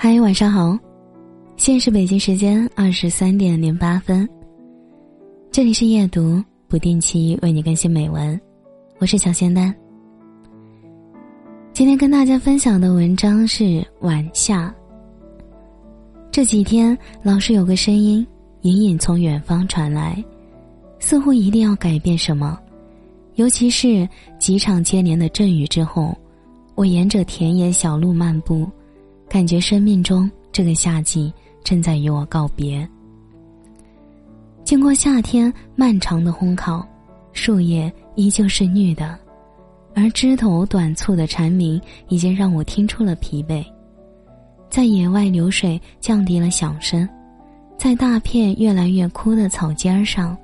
嗨，晚上好，现在是北京时间二十三点零八分。这里是夜读，不定期为你更新美文，我是小仙丹。今天跟大家分享的文章是晚夏。这几天老是有个声音隐隐从远方传来，似乎一定要改变什么，尤其是几场接连的阵雨之后，我沿着田野小路漫步。感觉生命中这个夏季正在与我告别。经过夏天漫长的烘烤，树叶依旧是绿的，而枝头短促的蝉鸣已经让我听出了疲惫。在野外流水降低了响声，在大片越来越枯的草尖上，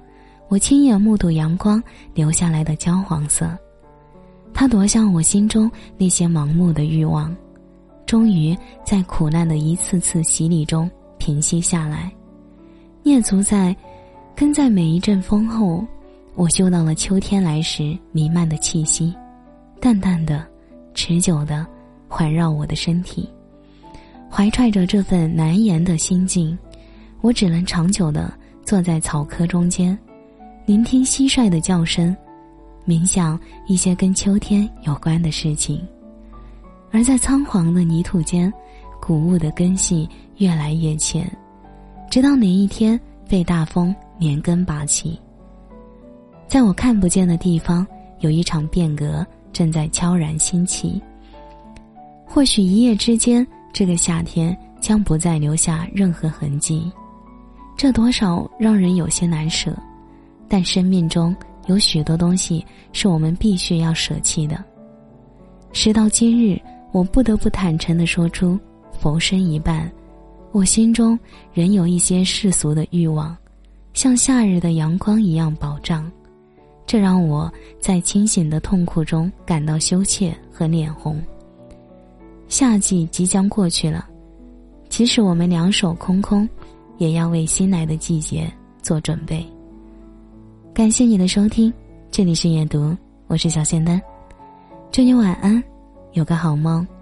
我亲眼目睹阳光留下来的焦黄色，它夺向我心中那些盲目的欲望。终于在苦难的一次次洗礼中平息下来，蹑足在，跟在每一阵风后，我嗅到了秋天来时弥漫的气息，淡淡的，持久的，环绕我的身体。怀揣着这份难言的心境，我只能长久的坐在草棵中间，聆听蟋蟀的叫声，冥想一些跟秋天有关的事情。而在苍黄的泥土间，谷物的根系越来越浅，直到哪一天被大风连根拔起。在我看不见的地方，有一场变革正在悄然兴起。或许一夜之间，这个夏天将不再留下任何痕迹，这多少让人有些难舍。但生命中有许多东西是我们必须要舍弃的。时到今日。我不得不坦诚的说出，佛身一半，我心中仍有一些世俗的欲望，像夏日的阳光一样饱胀，这让我在清醒的痛苦中感到羞怯和脸红。夏季即将过去了，即使我们两手空空，也要为新来的季节做准备。感谢你的收听，这里是夜读，我是小仙丹，祝你晚安。有个好梦。